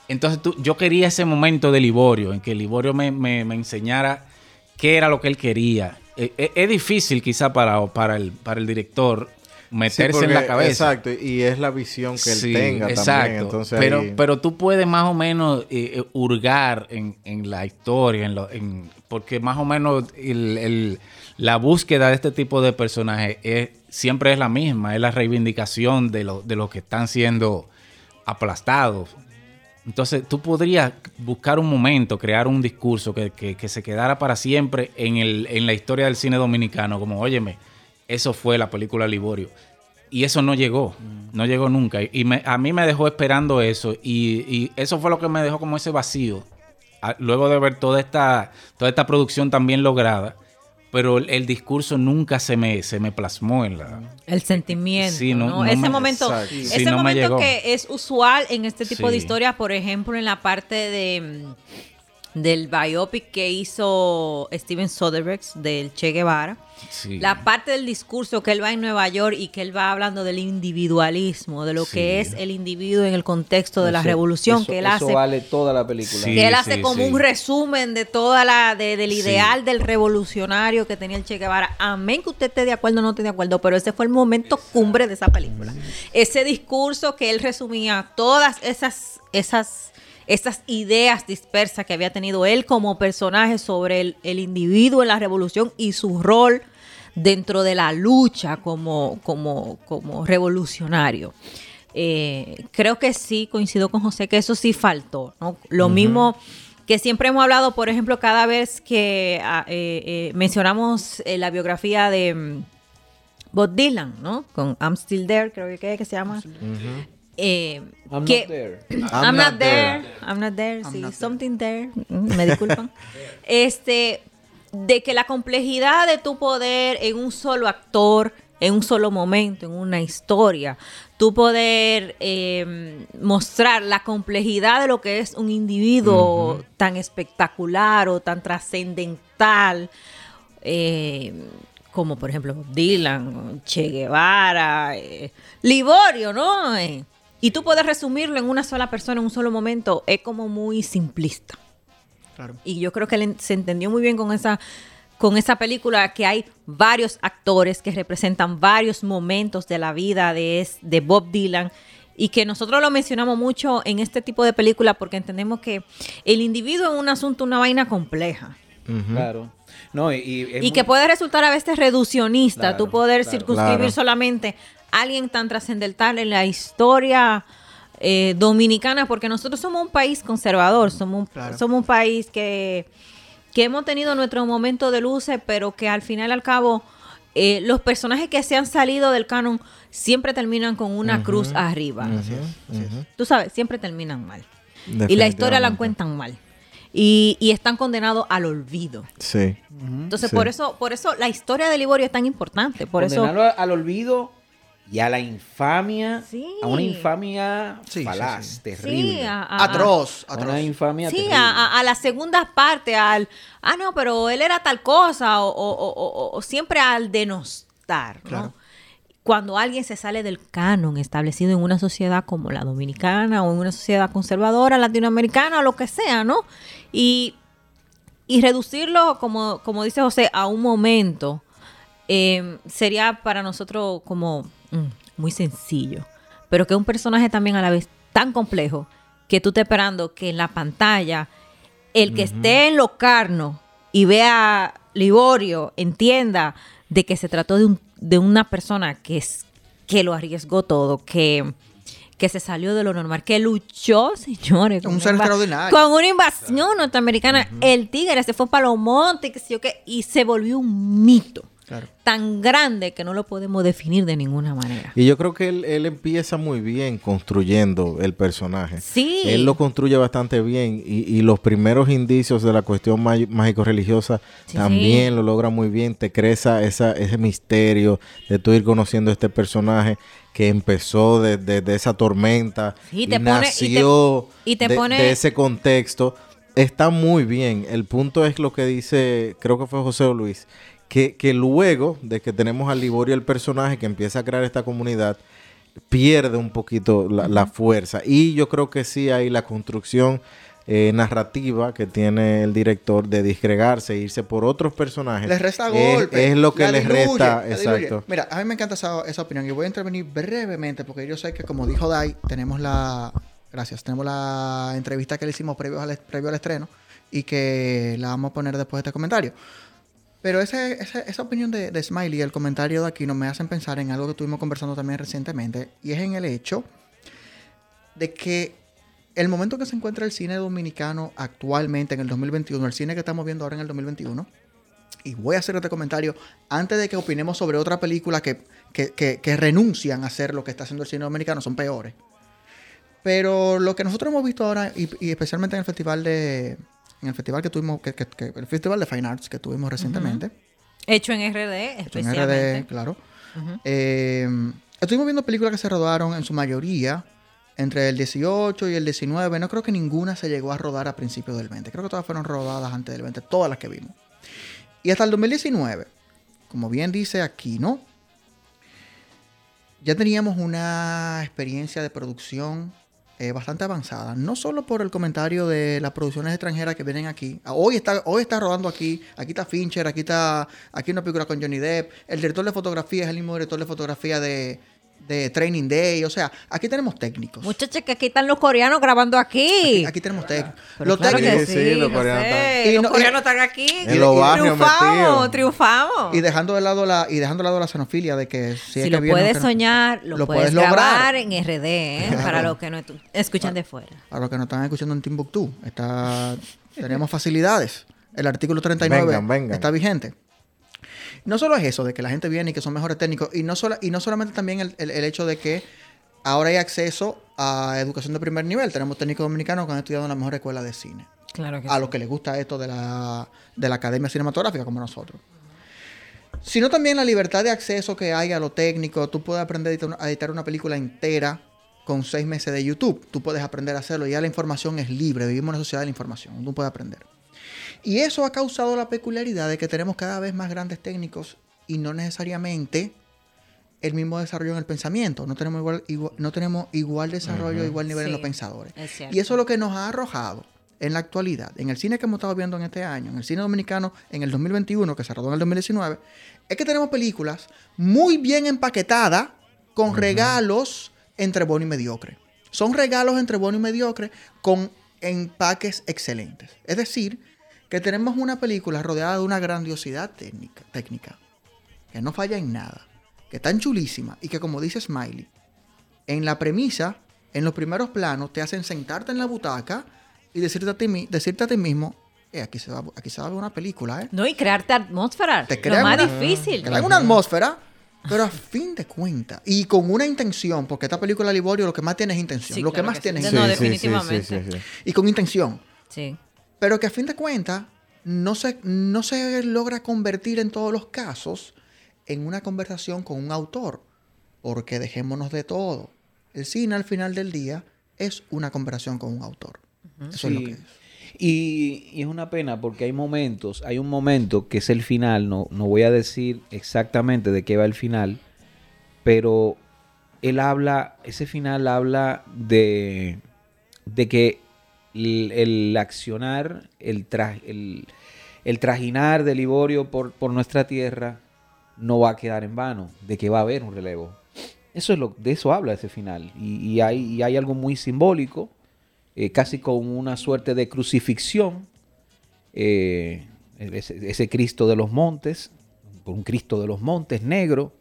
Entonces tú, yo quería ese momento de Liborio, en que Liborio me, me- me enseñara qué era lo que él quería. Eh, eh, es difícil quizá para, para, el, para el director meterse Sí, en la cabeza. Exacto, y es la visión que él Sí, tenga exacto. también. Entonces, pero, ahí- pero tú puedes más o menos eh, eh, hurgar en, en la historia, en lo- en- porque más o menos el- el- la búsqueda de este tipo de personajes es- siempre es la misma, es la reivindicación de, lo- de los que están siendo aplastados. Entonces tú podrías buscar un momento, crear un discurso que, que- que se quedara para siempre en, el, en la historia del cine dominicano, como, óyeme, eso fue la película Liborio. Y eso no llegó, no llegó nunca. Y me- a mí me dejó esperando eso. Y, y eso fue lo que me dejó como ese vacío. A- luego de ver toda esta, toda esta producción tan bien lograda. Pero el, el discurso nunca se me, se me plasmó en la... El sentimiento, Sí, no- ¿no? no ese me- momento, ese Sí, no me momento que es usual en este tipo de historias, por ejemplo, en la parte de del biopic que hizo Steven Soderbergh del Che Guevara. Sí. La parte del discurso que él va en Nueva York y que él va hablando del individualismo, de lo que es el individuo en el contexto de la revolución eso- que él eso hace. vale toda la película. Sí. que él hace como un resumen de toda la de- del ideal del revolucionario que tenía el Che Guevara. Amén que usted esté de acuerdo o no esté de acuerdo, pero ese fue el momento cumbre de esa película. Ese discurso que él resumía todas esas esas esas ideas dispersas que había tenido él como personaje sobre el, el individuo en la revolución y su rol dentro de la lucha como, como, como revolucionario. Eh, creo que sí, coincido con José, que eso sí faltó. ¿no? Lo mismo que siempre hemos hablado, por ejemplo, cada vez que ah, eh, eh, mencionamos eh, la biografía de mm, Bob Dylan, ¿no? Con I'm Still There, creo que, que se llama. Eh, I'm que- not there. I'm, not, there. I'm not there. I'm sí, not there. something there. Mm, Me disculpan. este, de que la complejidad de tu poder en un solo actor, en un solo momento, en una historia, tu poder eh, mostrar la complejidad de lo que es un individuo tan espectacular o tan trascendental. eh, como por ejemplo Bob Dylan, Che Guevara, eh, Liborio, ¿no? Eh, y tú puedes resumirlo en una sola persona, en un solo momento, es como muy simplista. Claro. Y yo creo que él se entendió muy bien con esa, con esa película, que hay varios actores que representan varios momentos de la vida de, es- de Bob Dylan. Y que nosotros lo mencionamos mucho en este tipo de película porque entendemos que el individuo es un asunto, una vaina compleja. Claro. No, y, y es Y muy- que puede resultar a veces reduccionista, Claro, tú poder claro. circunscribir Claro. solamente a alguien tan trascendental en la historia eh, dominicana, porque nosotros somos un país conservador, somos un, Claro. somos un país que, que hemos tenido nuestro momento de luces, pero que al final al cabo eh, los personajes que se han salido del canon siempre terminan con una cruz arriba. Tú sabes, siempre terminan mal. Y la historia la cuentan mal. Y, y están condenados al olvido. Sí. Entonces, Sí. por eso, por eso la historia de Liborio es tan importante. Por eso. condenarlo al olvido y a la infamia. Sí. A una infamia Sí, falaz, sí. terrible. Sí, a, a- Atroz, A atroz. una infamia Sí, terrible. a, a- a la segunda parte, al. Ah, no, pero él era tal cosa, o, o- o- o- o siempre al denostar, ¿no? Claro. Cuando alguien se sale del canon establecido en una sociedad como la dominicana o en una sociedad conservadora, latinoamericana o lo que sea, ¿no? Y, y reducirlo, como, como dice José, a un momento eh, sería para nosotros como muy sencillo. Pero que un personaje también a la vez tan complejo que tú estás esperando que en la pantalla el que esté en Locarno y vea Liborio entienda de que se trató de, un, de una persona que, es, que lo arriesgó todo, que, que se salió de lo normal, que luchó, señores. con Un ser extraordinario. Con una invasión norteamericana. El tigre se fue para los montes, y se volvió un mito Claro. tan grande que no lo podemos definir de ninguna manera. Y yo creo que él, él empieza muy bien construyendo el personaje. Sí. Él lo construye bastante bien y, y los primeros indicios de la cuestión má- mágico-religiosa Sí, también lo logra muy bien. Te crea esa, esa- ese misterio de tú ir conociendo este personaje que empezó de, de- de esa tormenta Sí, y te pone- y te- nació y te de, pone- de ese contexto. Está muy bien. El punto es lo que dice, creo que fue José Luis, que, que luego de que tenemos a Liborio el personaje que empieza a crear esta comunidad, pierde un poquito la, la fuerza. Y yo creo que sí hay la construcción eh, narrativa que tiene el director de disgregarse e irse por otros personajes. Les resta Es- golpe. Es, lo que les diluye, resta, exacto. Mira, a mí me encanta esa, esa opinión y voy a intervenir brevemente porque yo sé que como dijo Dai, tenemos la... Gracias. Tenemos la entrevista que le hicimos previo al, previo al estreno y que la vamos a poner después de este comentario. Pero ese- esa opinión de, Smiley y el comentario de aquí nos me hacen pensar en algo que estuvimos conversando también recientemente y es en el hecho de que el momento que se encuentra el cine dominicano actualmente en el 2021, el cine que estamos viendo ahora en el 2021, y voy a hacer este comentario antes de que opinemos sobre otra película que, que- que- que renuncian a hacer lo que está haciendo el cine dominicano, son peores. Pero lo que nosotros hemos visto ahora, y, y especialmente en el festival de. En el festival que tuvimos, que, que- que- el festival de Fine Arts que tuvimos recientemente. Hecho en RD, en especialmente. RD, claro. Eh, estuvimos viendo películas que se rodaron en su mayoría entre el 18 y el 19. No creo que ninguna se llegó a rodar a principios del 20. Creo que todas fueron rodadas antes del 20, todas las que vimos. Y hasta el 2019, como bien dice aquí, ¿no? Ya teníamos una experiencia de producción eh, bastante avanzada. No solo por el comentario de las producciones extranjeras que vienen aquí. Hoy está, hoy está rodando aquí. Aquí está Fincher, aquí está aquí una película con Johnny Depp. El director de fotografía es el mismo director de fotografía de, de Training Day. O sea, aquí tenemos técnicos. Muchachos, que aquí están los coreanos grabando aquí. Aquí, aquí tenemos técnicos. Pero Los claro técnicos. que Sí, sí, los coreanos están- Y Los no- y- coreanos están aquí. En los barrios triunfamos, triunfamos. Y dejando de lado la, y dejando de lado la xenofilia de que si, si es lo puedes no- soñar, lo, lo puedes, puedes lograr. grabar en RD, ¿eh? Claro. para los que no escuchan de fuera. A los que nos están escuchando en Timbuktu, está, tenemos facilidades. El artículo 39 Vengan, vengan. está vigente. No solo es eso, de que la gente viene y que son mejores técnicos, y no, solo, y no solamente también el, el- el hecho de que ahora hay acceso a educación de primer nivel. Tenemos técnicos dominicanos que han estudiado en la mejor escuela de cine. Claro que A los que les gusta esto de la, de la academia cinematográfica como nosotros. Sino también la libertad de acceso que hay a lo técnico. Tú puedes aprender a editar una- a editar una película entera con seis meses de YouTube. Tú puedes aprender a hacerlo. Ya la información es libre. Vivimos en una sociedad de la información. Tú puedes aprender. Y eso ha causado la peculiaridad de que tenemos cada vez más grandes técnicos y no necesariamente el mismo desarrollo en el pensamiento. No tenemos igual, igual- no tenemos igual desarrollo, igual nivel en los pensadores. es. Y eso es lo que nos ha arrojado en la actualidad, en el cine que hemos estado viendo en este año, en el cine dominicano en el 2021, que se rodó en el 2019, es que tenemos películas muy bien empaquetadas con regalos entre bueno y mediocre. Son regalos entre bueno y mediocre con empaques excelentes. Es decir, que tenemos una película rodeada de una grandiosidad técnica, técnica que no falla en nada, que tan chulísima y que como dice Smiley, en la premisa, en los primeros planos, te hacen sentarte en la butaca y decirte a ti, decirte a ti mismo, eh, aquí, se va, aquí se va a ver una película, ¿eh? No, y crearte atmósfera. Te lo más una- difícil. Crean una atmósfera, pero a fin de cuentas, y con una intención, porque esta película Liborio lo que más tiene es intención, Sí, lo que más que tiene sí. es No, intención. sí, sí, definitivamente. sí, sí, sí. y con intención. Sí. Pero que a fin de cuentas no se, no se logra convertir en todos los casos en una conversación con un autor. Porque dejémonos de todo. El cine al final del día es una conversación con un autor. Eso es lo que es. Y, y es una pena porque hay momentos, hay un momento que es el final, no, no voy a decir exactamente de qué va el final, pero él habla, ese final habla de, de que el, accionar, el, el, trajinar de Liborio por, por nuestra tierra no va a quedar en vano, de que va a haber un relevo. Eso es lo, de eso habla ese final. Y, y hay, hay algo muy simbólico, eh, casi con una suerte de crucifixión, eh, ese, Cristo de los montes, un Cristo de los montes negro.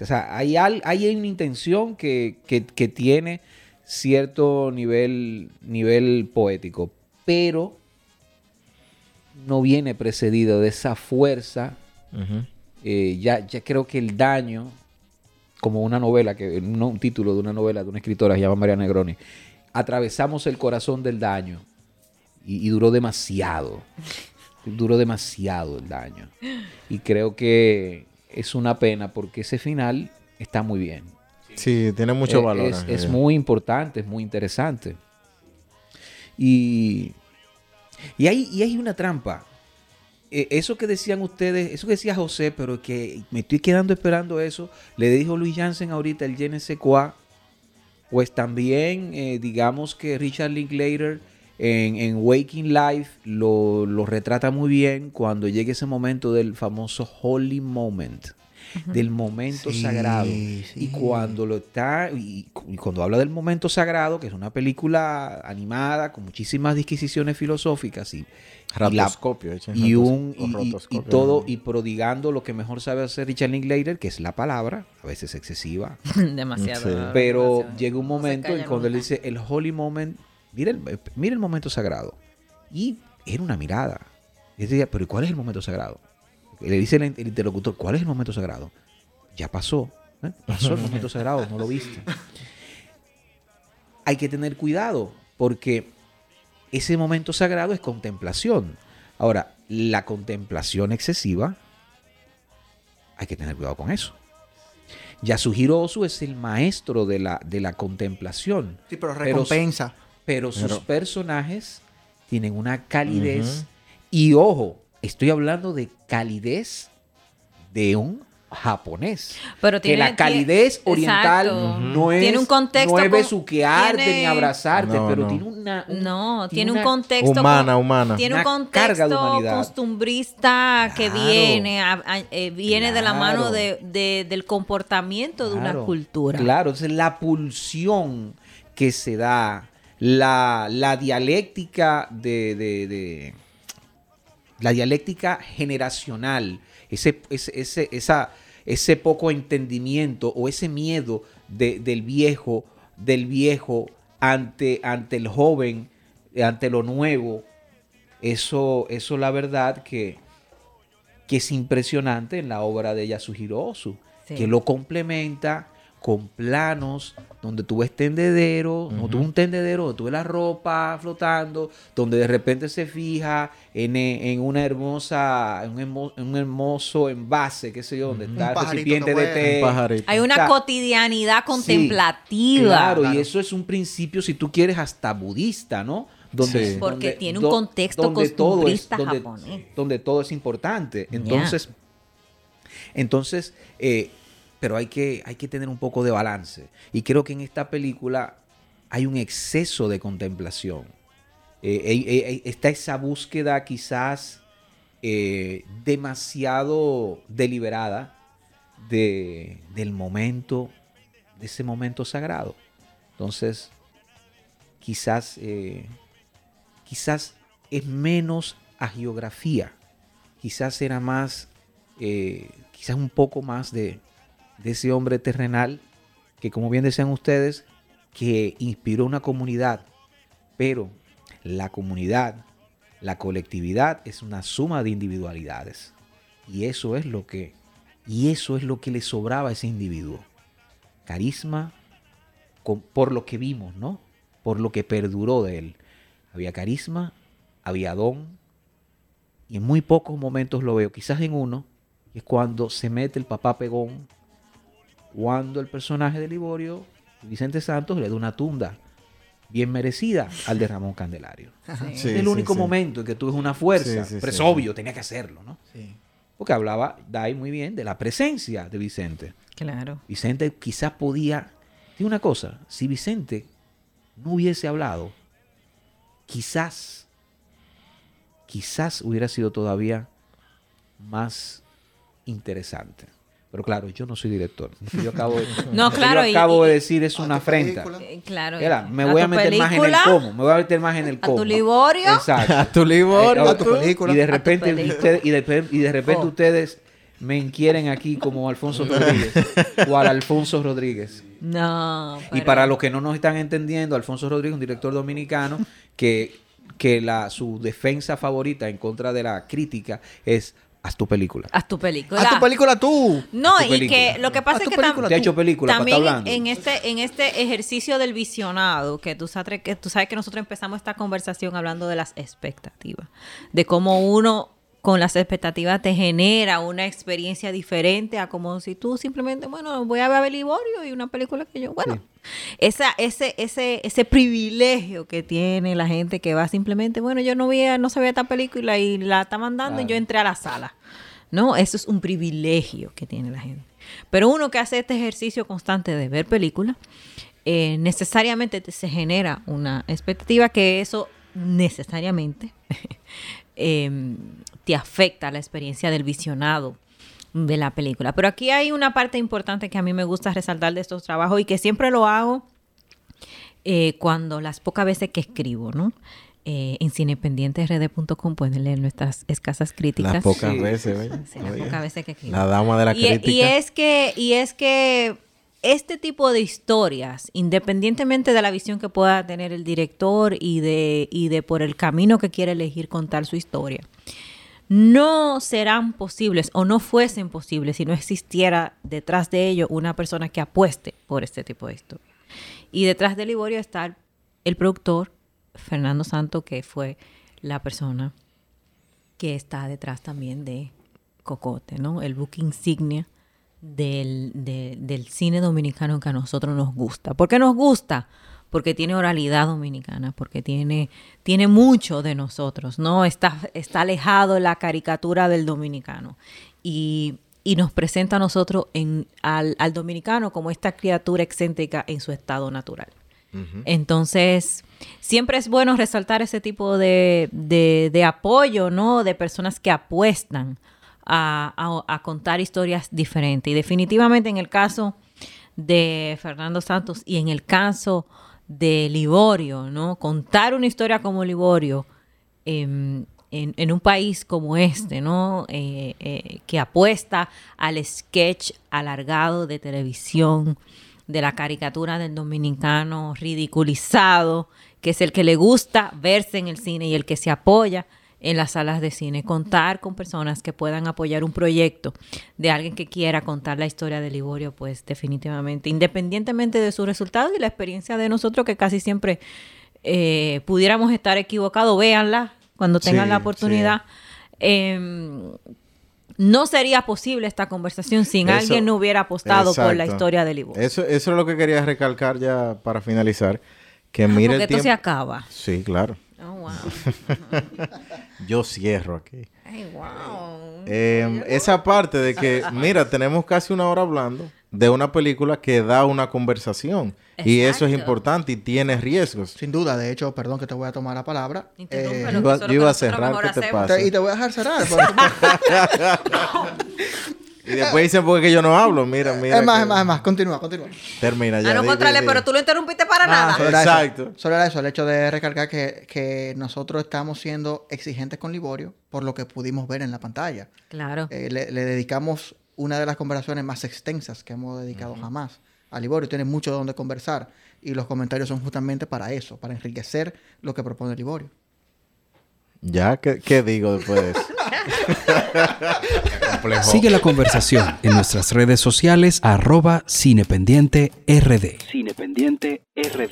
O sea, hay, hay una intención que- que tiene cierto nivel, nivel poético, pero no viene precedido de esa fuerza. Eh, ya, ya creo que el daño, como una novela, que no, un título de una novela de una escritora que se llama María Negroni, atravesamos el corazón del daño y, y duró demasiado. Duró demasiado el daño. Y creo que es una pena porque ese final está muy bien. Sí, tiene mucho Eh, valor. Es, muy importante, es muy interesante. Y, y, hay, y hay una trampa. Eh, eso que decían ustedes, eso que decía José, pero que me estoy quedando esperando eso, le dijo Luis Jansen ahorita, el GNC4, pues también eh, digamos que Richard Linklater en, en Waking Life lo, lo retrata muy bien cuando llega ese momento del famoso Holy Moment, del momento Sí, sagrado. sí. Y cuando lo está, y, y cuando habla del momento sagrado, que es una película animada con muchísimas disquisiciones filosóficas y, y la- Ratoscopio, y ratos- un y- y- y todo y prodigando lo que mejor sabe hacer Richard Linklater, que es la palabra, a veces excesiva, demasiado. Sí. pero demasiado. llega un No momento en cuando él dice el holy moment, mira el, mira el momento sagrado. Y era una mirada. Y él decía, pero ¿y ¿cuál es el momento sagrado? Le dice el, el interlocutor, ¿cuál es el momento sagrado? Ya pasó. ¿eh? Pasó el momento sagrado, no lo viste. Hay que tener cuidado porque ese momento sagrado es contemplación. Ahora, la contemplación excesiva, hay que tener cuidado con eso. Yasuhiro Ozu es el maestro de la, de la contemplación. Sí, pero recompensa. Pero sus Pero- personajes tienen una calidez. Y ojo, estoy hablando de calidez de un japonés. Pero que la calidez tiene- oriental exacto. no es, Tiene un contexto no es besuquearte tiene- ni abrazarte, No, pero no. tiene una... un- No, tiene un una- contexto. Humana, humana. Tiene un Una carga contexto humanidad. costumbrista que Claro. viene, a- a- eh, viene de la mano de, de- del comportamiento de una cultura. Claro, entonces la pulsión que se da, la, la dialéctica de, de- de- la dialéctica generacional, ese, ese, ese, esa, ese poco entendimiento o ese miedo de- del viejo, del viejo ante, ante el joven, ante lo nuevo, eso, eso la verdad que, que es impresionante en la obra de Yasuhiro Ozu, Sí. que lo complementa con planos donde tú ves tendedero, no tú ves un tendedero, donde tú ves la ropa flotando, donde de repente se fija en, en una hermosa, en un, hermo- en un hermoso envase, qué sé yo, donde está el recipiente que de té. Un. Hay una O sea, cotidianidad Sí, contemplativa. claro, Claro. y eso es un principio, si tú quieres, hasta budista, ¿no? Sí. Porque tiene un contexto todo es- donde, japonés. donde todo es importante. Entonces, entonces eh, pero hay que, hay que tener un poco de balance. Y creo que en esta película hay un exceso de contemplación. Eh, eh, eh, está esa búsqueda quizás demasiado deliberada de, del momento, de ese momento sagrado. Entonces, quizás, quizás es menos agiografía. Quizás era más, quizás un poco más de, de ese hombre terrenal que, como bien decían ustedes, que inspiró una comunidad. Pero la comunidad, la colectividad es una suma de individualidades. Y eso es lo que, y eso es lo que le sobraba a ese individuo. Carisma por lo que vimos, ¿no? Por lo que perduró de él. Había carisma, había don, y en muy pocos momentos lo veo, quizás en uno, y es cuando se mete el papá pegón, cuando el personaje de Liborio, Vicente Santos, le da una tunda bien merecida al de Ramón Candelario. Sí. Sí, es el único sí. momento en que tú ves una fuerza, Sí, sí, pero es sí. obvio, tenía que hacerlo, ¿no? Sí. Porque hablaba Dai muy bien de la presencia de Vicente. Claro. Vicente quizás podía. Tiene una cosa: si Vicente no hubiese hablado, quizás, quizás hubiera sido todavía más interesante. Pero claro, yo no soy director. Lo que Yo acabo de, No, claro, Yo acabo y- de decir es una afrenta. Eh, Claro. Era, me ¿A voy a meter más en el cómo. Me voy a meter más en el ¿A cómo. tu Liborio? Exacto. A tu Liborio, Eh, a tu película. Y de repente, ustedes, y de, y de repente Oh. ustedes me inquieren aquí como Alfonso Rodríguez o al Alfonso Rodríguez. No. Y para los que no nos están entendiendo, Alfonso Rodríguez, un director dominicano, que, que la, su defensa favorita en contra de la crítica es haz tu película. Haz tu película. Haz tu película tú. No, tu y película. que lo que pasa Haz es tu que tam- película Te ha hecho película también en este en este ejercicio del visionado que tú sabes que tú sabes que nosotros empezamos esta conversación hablando de las expectativas, de cómo uno con las expectativas te genera una experiencia diferente a como si tú simplemente, bueno, voy a ver Liborio y una película que yo, bueno, esa, ese, ese, ese privilegio que tiene la gente que va simplemente, bueno, yo no vi, no sabía esta película y la está mandando y yo entré a la sala. No, eso es un privilegio que tiene la gente. Pero uno que hace este ejercicio constante de ver películas, eh, necesariamente te- se genera una expectativa que eso necesariamente eh, te afecta la experiencia del visionado de la película. Pero aquí hay una parte importante que a mí me gusta resaltar de estos trabajos y que siempre lo hago eh, cuando las pocas veces que escribo, ¿no? Eh, en cinependientesrd.com pueden leer nuestras escasas críticas. Las pocas Sí. veces, oye. Sí, las pocas veces que escribo. La dama de la y, crítica. y es que y es que este tipo de historias, independientemente de la visión que pueda tener el director y de y de por el camino que quiere elegir contar su historia, no serán posibles o no fuesen posibles si no existiera detrás de ello una persona que apueste por este tipo de historia. Y detrás de Liborio está el, productor Fernando Santo, que fue la persona que está detrás también de Cocote, ¿no? El book insignia del, de- del cine dominicano que a nosotros nos gusta. ¿Por qué nos gusta? Porque tiene oralidad dominicana, porque tiene, tiene mucho de nosotros, ¿no? Está, está alejado la caricatura del dominicano. Y, y nos presenta a nosotros en, al, al dominicano como esta criatura excéntrica en su estado natural. Entonces, siempre es bueno resaltar ese tipo de, de- de apoyo, ¿no? De personas que apuestan a, a- a contar historias diferentes. Y definitivamente en el caso de Fernando Santos y en el caso de Liborio, ¿no? Contar una historia como Liborio em, en, un país como este, ¿no? Eh, eh, que apuesta al sketch alargado de televisión, de la caricatura del dominicano ridiculizado, que es el que le gusta verse en el cine y el que se apoya en las salas de cine. Contar con personas que puedan apoyar un proyecto de alguien que quiera contar la historia de Liborio, pues definitivamente, independientemente de su resultado y la experiencia de nosotros, que casi siempre eh, pudiéramos estar equivocados, véanla cuando tengan Sí, la oportunidad. Em, no sería posible esta conversación sin Eso- alguien no hubiera apostado por la historia de Liborio. Eso, eso es lo que quería recalcar ya para finalizar. Que mire Porque el esto se tiempo. acaba. Sí, claro. Oh, wow. Yo cierro aquí. Ay, wow. Eh, esa parte de que, mira, tenemos casi una hora hablando de una película que da una conversación. Y eso es importante y tiene riesgos. Sin duda, de hecho, perdón que te voy a tomar la palabra. Eh, yo iba- a cerrar, ¿qué te pasa? y te voy a dejar cerrar. por eso- Y después dicen porque que yo no hablo. Mira, mira. Es más, que- es más, es más. Continúa, continúa. Termina ya. Ah, no, contrale, pero tú lo interrumpiste para Ah, nada. solo era eso. Exacto. Solo era eso, el hecho de recalcar que, que nosotros estamos siendo exigentes con Liborio por lo que pudimos ver en la pantalla. Claro. Eh, le, le dedicamos una de las conversaciones más extensas que hemos dedicado jamás a Liborio. Tiene mucho de donde conversar y los comentarios son justamente para eso, para enriquecer lo que propone Liborio. Ya, ¿qué, qué digo después de eso? Complejo. Sigue la conversación en nuestras redes sociales arroba cinependiente rd. Cinependiente RD.